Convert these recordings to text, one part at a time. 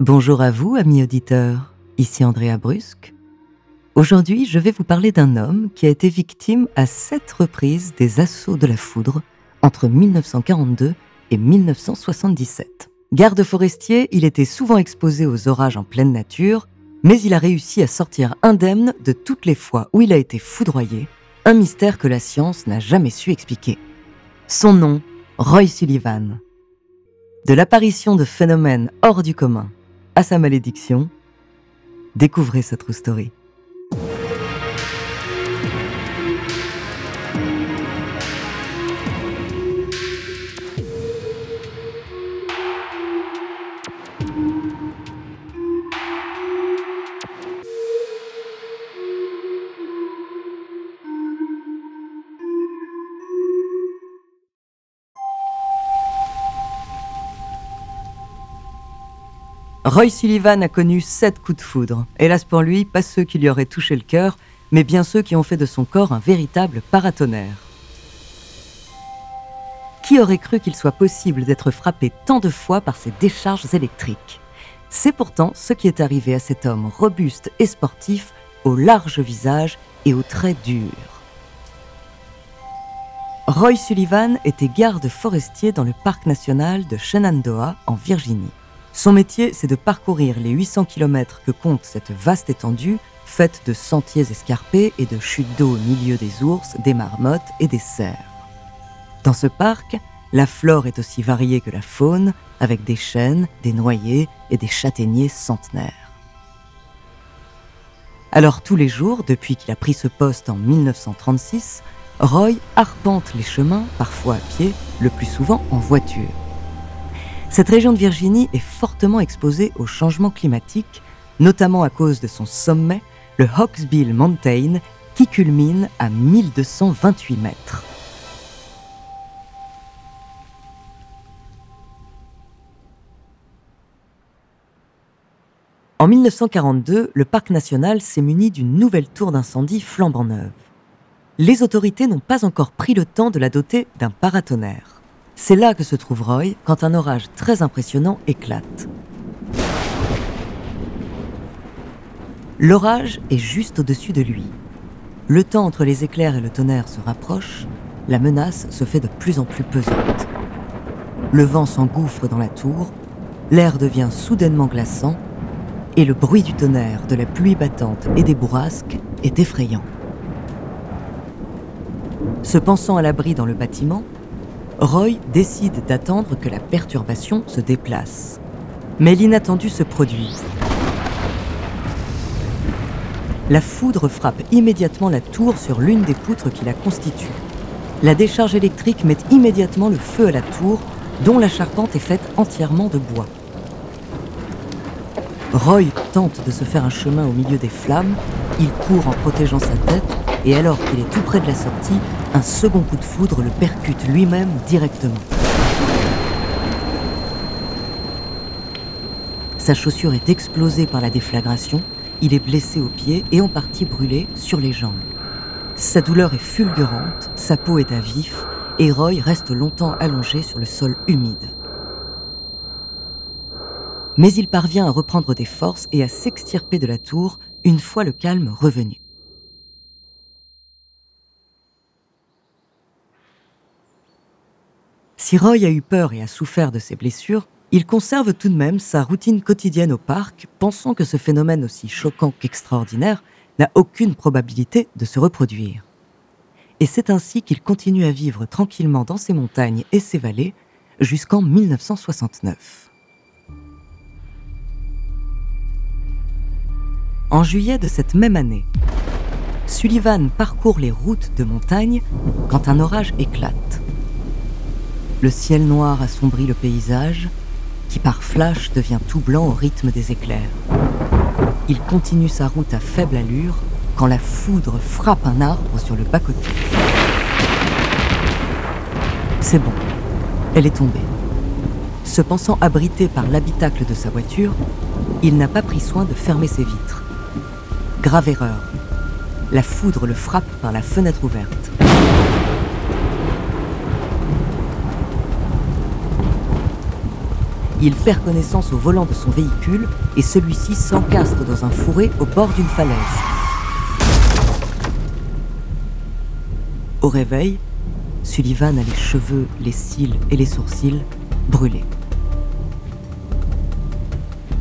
Bonjour à vous, amis auditeurs. Ici Andrea Brusque. Aujourd'hui, je vais vous parler d'un homme qui a été victime à sept reprises des assauts de la foudre entre 1942 et 1977. Garde forestier, il était souvent exposé aux orages en pleine nature, mais il a réussi à sortir indemne de toutes les fois où il a été foudroyé, un mystère que la science n'a jamais su expliquer. Son nom, Roy Sullivan. De l'apparition de phénomènes hors du commun à sa malédiction, découvrez sa true story. Roy Sullivan a connu sept coups de foudre. Hélas pour lui, pas ceux qui lui auraient touché le cœur, mais bien ceux qui ont fait de son corps un véritable paratonnerre. Qui aurait cru qu'il soit possible d'être frappé tant de fois par ces décharges électriques? C'est pourtant ce qui est arrivé à cet homme robuste et sportif, au large visage et aux traits durs. Roy Sullivan était garde forestier dans le parc national de Shenandoah en Virginie. Son métier, c'est de parcourir les 800 km que compte cette vaste étendue, faite de sentiers escarpés et de chutes d'eau au milieu des ours, des marmottes et des cerfs. Dans ce parc, la flore est aussi variée que la faune, avec des chênes, des noyers et des châtaigniers centenaires. Alors tous les jours, depuis qu'il a pris ce poste en 1936, Roy arpente les chemins, parfois à pied, le plus souvent en voiture. Cette région de Virginie est fortement exposée au changement climatique, notamment à cause de son sommet, le Hawksbill Mountain, qui culmine à 1228 mètres. En 1942, le parc national s'est muni d'une nouvelle tour d'incendie flambant neuve. Les autorités n'ont pas encore pris le temps de la doter d'un paratonnerre. C'est là que se trouve Roy quand un orage très impressionnant éclate. L'orage est juste au-dessus de lui. Le temps entre les éclairs et le tonnerre se rapproche, la menace se fait de plus en plus pesante. Le vent s'engouffre dans la tour, l'air devient soudainement glaçant, et le bruit du tonnerre, de la pluie battante et des bourrasques est effrayant. Se pensant à l'abri dans le bâtiment, Roy décide d'attendre que la perturbation se déplace. Mais l'inattendu se produit. La foudre frappe immédiatement la tour sur l'une des poutres qui la constituent. La décharge électrique met immédiatement le feu à la tour, dont la charpente est faite entièrement de bois. Roy tente de se faire un chemin au milieu des flammes, il court en protégeant sa tête, et alors qu'il est tout près de la sortie, un second coup de foudre le percute lui-même directement. Sa chaussure est explosée par la déflagration, il est blessé aux pieds et en partie brûlé sur les jambes. Sa douleur est fulgurante, sa peau est à vif, et Roy reste longtemps allongé sur le sol humide. Mais il parvient à reprendre des forces et à s'extirper de la tour une fois le calme revenu. Si Roy a eu peur et a souffert de ses blessures, il conserve tout de même sa routine quotidienne au parc, pensant que ce phénomène aussi choquant qu'extraordinaire n'a aucune probabilité de se reproduire. Et c'est ainsi qu'il continue à vivre tranquillement dans ses montagnes et ses vallées jusqu'en 1969. En juillet de cette même année, Sullivan parcourt les routes de montagne quand un orage éclate. Le ciel noir assombrit le paysage, qui par flash devient tout blanc au rythme des éclairs. Il continue sa route à faible allure quand la foudre frappe un arbre sur le bas-côté. C'est bon, elle est tombée. Se pensant abrité par l'habitacle de sa voiture, il n'a pas pris soin de fermer ses vitres. Grave erreur. La foudre le frappe par la fenêtre ouverte. Il perd connaissance au volant de son véhicule et celui-ci s'encastre dans un fourré au bord d'une falaise. Au réveil, Sullivan a les cheveux, les cils et les sourcils brûlés.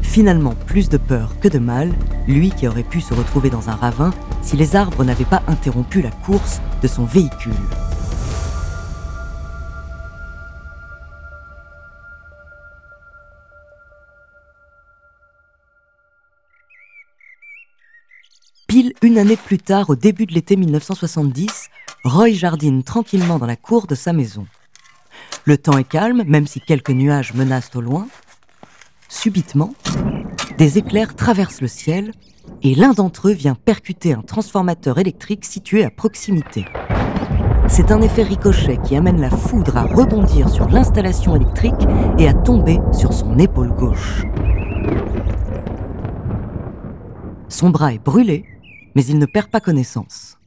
Finalement, plus de peur que de mal, lui qui aurait pu se retrouver dans un ravin si les arbres n'avaient pas interrompu la course de son véhicule. Une année plus tard, au début de l'été 1970, Roy jardine tranquillement dans la cour de sa maison. Le temps est calme, même si quelques nuages menacent au loin. Subitement, des éclairs traversent le ciel et l'un d'entre eux vient percuter un transformateur électrique situé à proximité. C'est un effet ricochet qui amène la foudre à rebondir sur l'installation électrique et à tomber sur son épaule gauche. Son bras est brûlé mais il ne perd pas connaissance.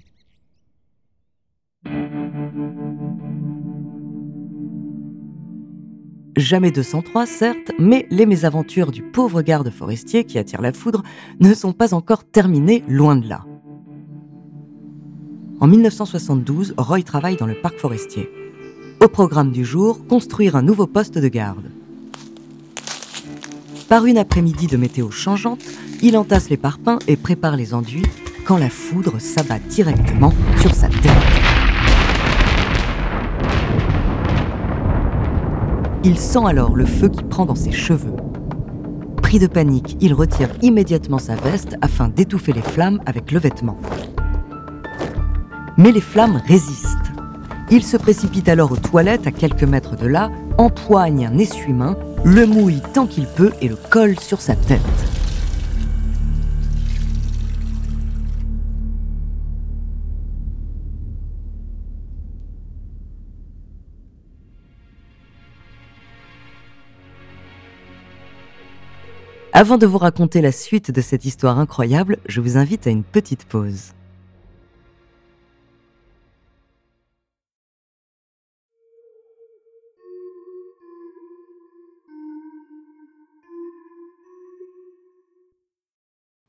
Jamais 203, certes, mais les mésaventures du pauvre garde forestier qui attire la foudre ne sont pas encore terminées, loin de là. En 1972, Roy travaille dans le parc forestier. Au programme du jour, construire un nouveau poste de garde. Par une après-midi de météo changeante, il entasse les parpaings et prépare les enduits quand la foudre s'abat directement sur sa tête. Il sent alors le feu qui prend dans ses cheveux. Pris de panique, il retire immédiatement sa veste afin d'étouffer les flammes avec le vêtement. Mais les flammes résistent. Il se précipite alors aux toilettes à quelques mètres de là, empoigne un essuie-main, le mouille tant qu'il peut et le colle sur sa tête. Avant de vous raconter la suite de cette histoire incroyable, je vous invite à une petite pause.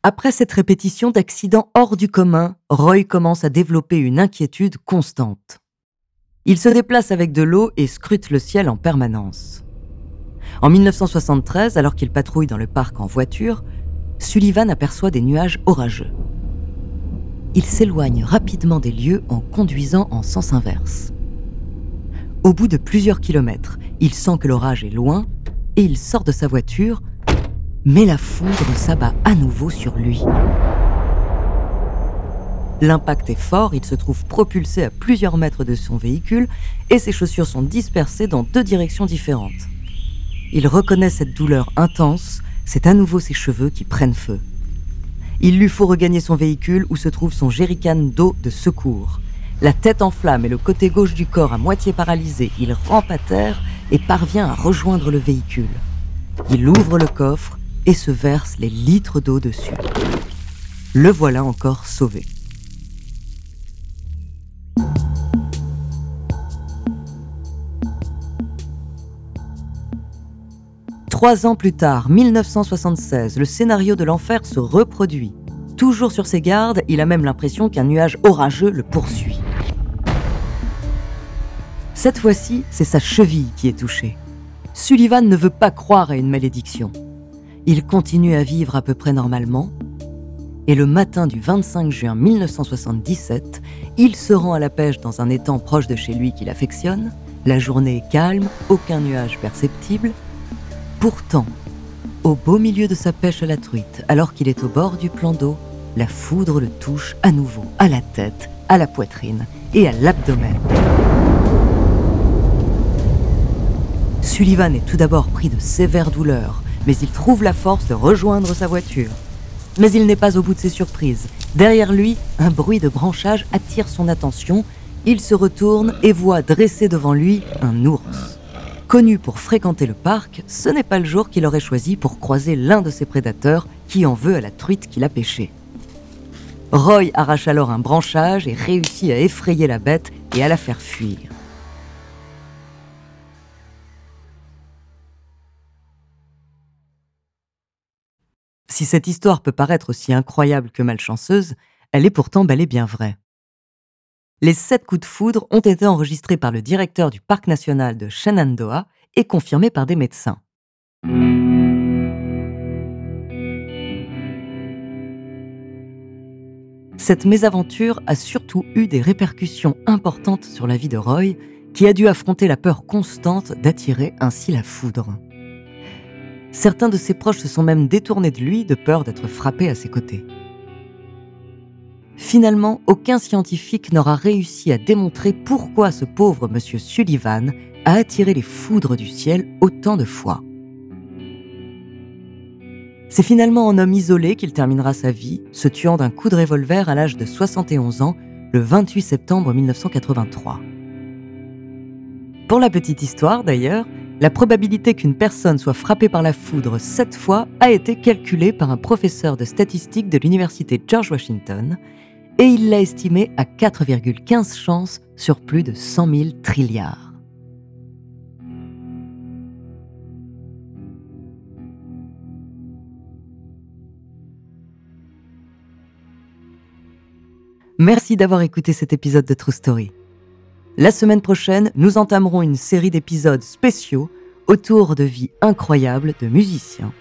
Après cette répétition d'accidents hors du commun, Roy commence à développer une inquiétude constante. Il se déplace avec de l'eau et scrute le ciel en permanence. En 1973, alors qu'il patrouille dans le parc en voiture, Sullivan aperçoit des nuages orageux. Il s'éloigne rapidement des lieux en conduisant en sens inverse. Au bout de plusieurs kilomètres, il sent que l'orage est loin et il sort de sa voiture, mais la foudre s'abat à nouveau sur lui. L'impact est fort, il se trouve propulsé à plusieurs mètres de son véhicule et ses chaussures sont dispersées dans deux directions différentes. Il reconnaît cette douleur intense, c'est à nouveau ses cheveux qui prennent feu. Il lui faut regagner son véhicule où se trouve son jerrycan d'eau de secours. La tête en flamme et le côté gauche du corps à moitié paralysé, il rampe à terre et parvient à rejoindre le véhicule. Il ouvre le coffre et se verse les litres d'eau dessus. Le voilà encore sauvé. Trois ans plus tard, 1976, le scénario de l'enfer se reproduit. Toujours sur ses gardes, il a même l'impression qu'un nuage orageux le poursuit. Cette fois-ci, c'est sa cheville qui est touchée. Sullivan ne veut pas croire à une malédiction. Il continue à vivre à peu près normalement. Et le matin du 25 juin 1977, il se rend à la pêche dans un étang proche de chez lui qu'il affectionne. La journée est calme, aucun nuage perceptible, Pourtant, au beau milieu de sa pêche à la truite, alors qu'il est au bord du plan d'eau, la foudre le touche à nouveau à la tête, à la poitrine et à l'abdomen. Sullivan est tout d'abord pris de sévères douleurs, mais il trouve la force de rejoindre sa voiture. Mais il n'est pas au bout de ses surprises. Derrière lui, un bruit de branchage attire son attention. Il se retourne et voit dressé devant lui un ours. Connu pour fréquenter le parc, ce n'est pas le jour qu'il aurait choisi pour croiser l'un de ses prédateurs qui en veut à la truite qu'il a pêchée. Roy arrache alors un branchage et réussit à effrayer la bête et à la faire fuir. Si cette histoire peut paraître aussi incroyable que malchanceuse, elle est pourtant bel et bien vraie. Les sept coups de foudre ont été enregistrés par le directeur du parc national de Shenandoah et confirmés par des médecins. Cette mésaventure a surtout eu des répercussions importantes sur la vie de Roy, qui a dû affronter la peur constante d'attirer ainsi la foudre. Certains de ses proches se sont même détournés de lui de peur d'être frappé à ses côtés. Finalement, aucun scientifique n'aura réussi à démontrer pourquoi ce pauvre monsieur Sullivan a attiré les foudres du ciel autant de fois. C'est finalement en homme isolé qu'il terminera sa vie, se tuant d'un coup de revolver à l'âge de 71 ans, le 28 septembre 1983. Pour la petite histoire d'ailleurs, la probabilité qu'une personne soit frappée par la foudre sept fois a été calculée par un professeur de statistique de l'université George Washington et il l'a estimée à 4,15 chances sur plus de 100 000 trilliards. Merci d'avoir écouté cet épisode de True Story. La semaine prochaine, nous entamerons une série d'épisodes spéciaux autour de vies incroyables de musiciens.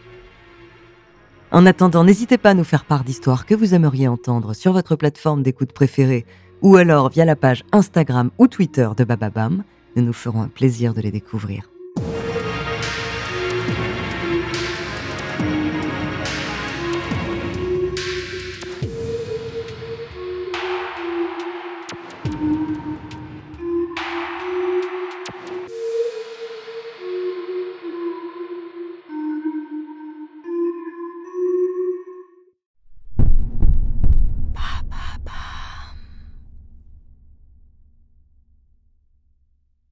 En attendant, n'hésitez pas à nous faire part d'histoires que vous aimeriez entendre sur votre plateforme d'écoute préférée ou alors via la page Instagram ou Twitter de Bababam. Nous nous ferons un plaisir de les découvrir.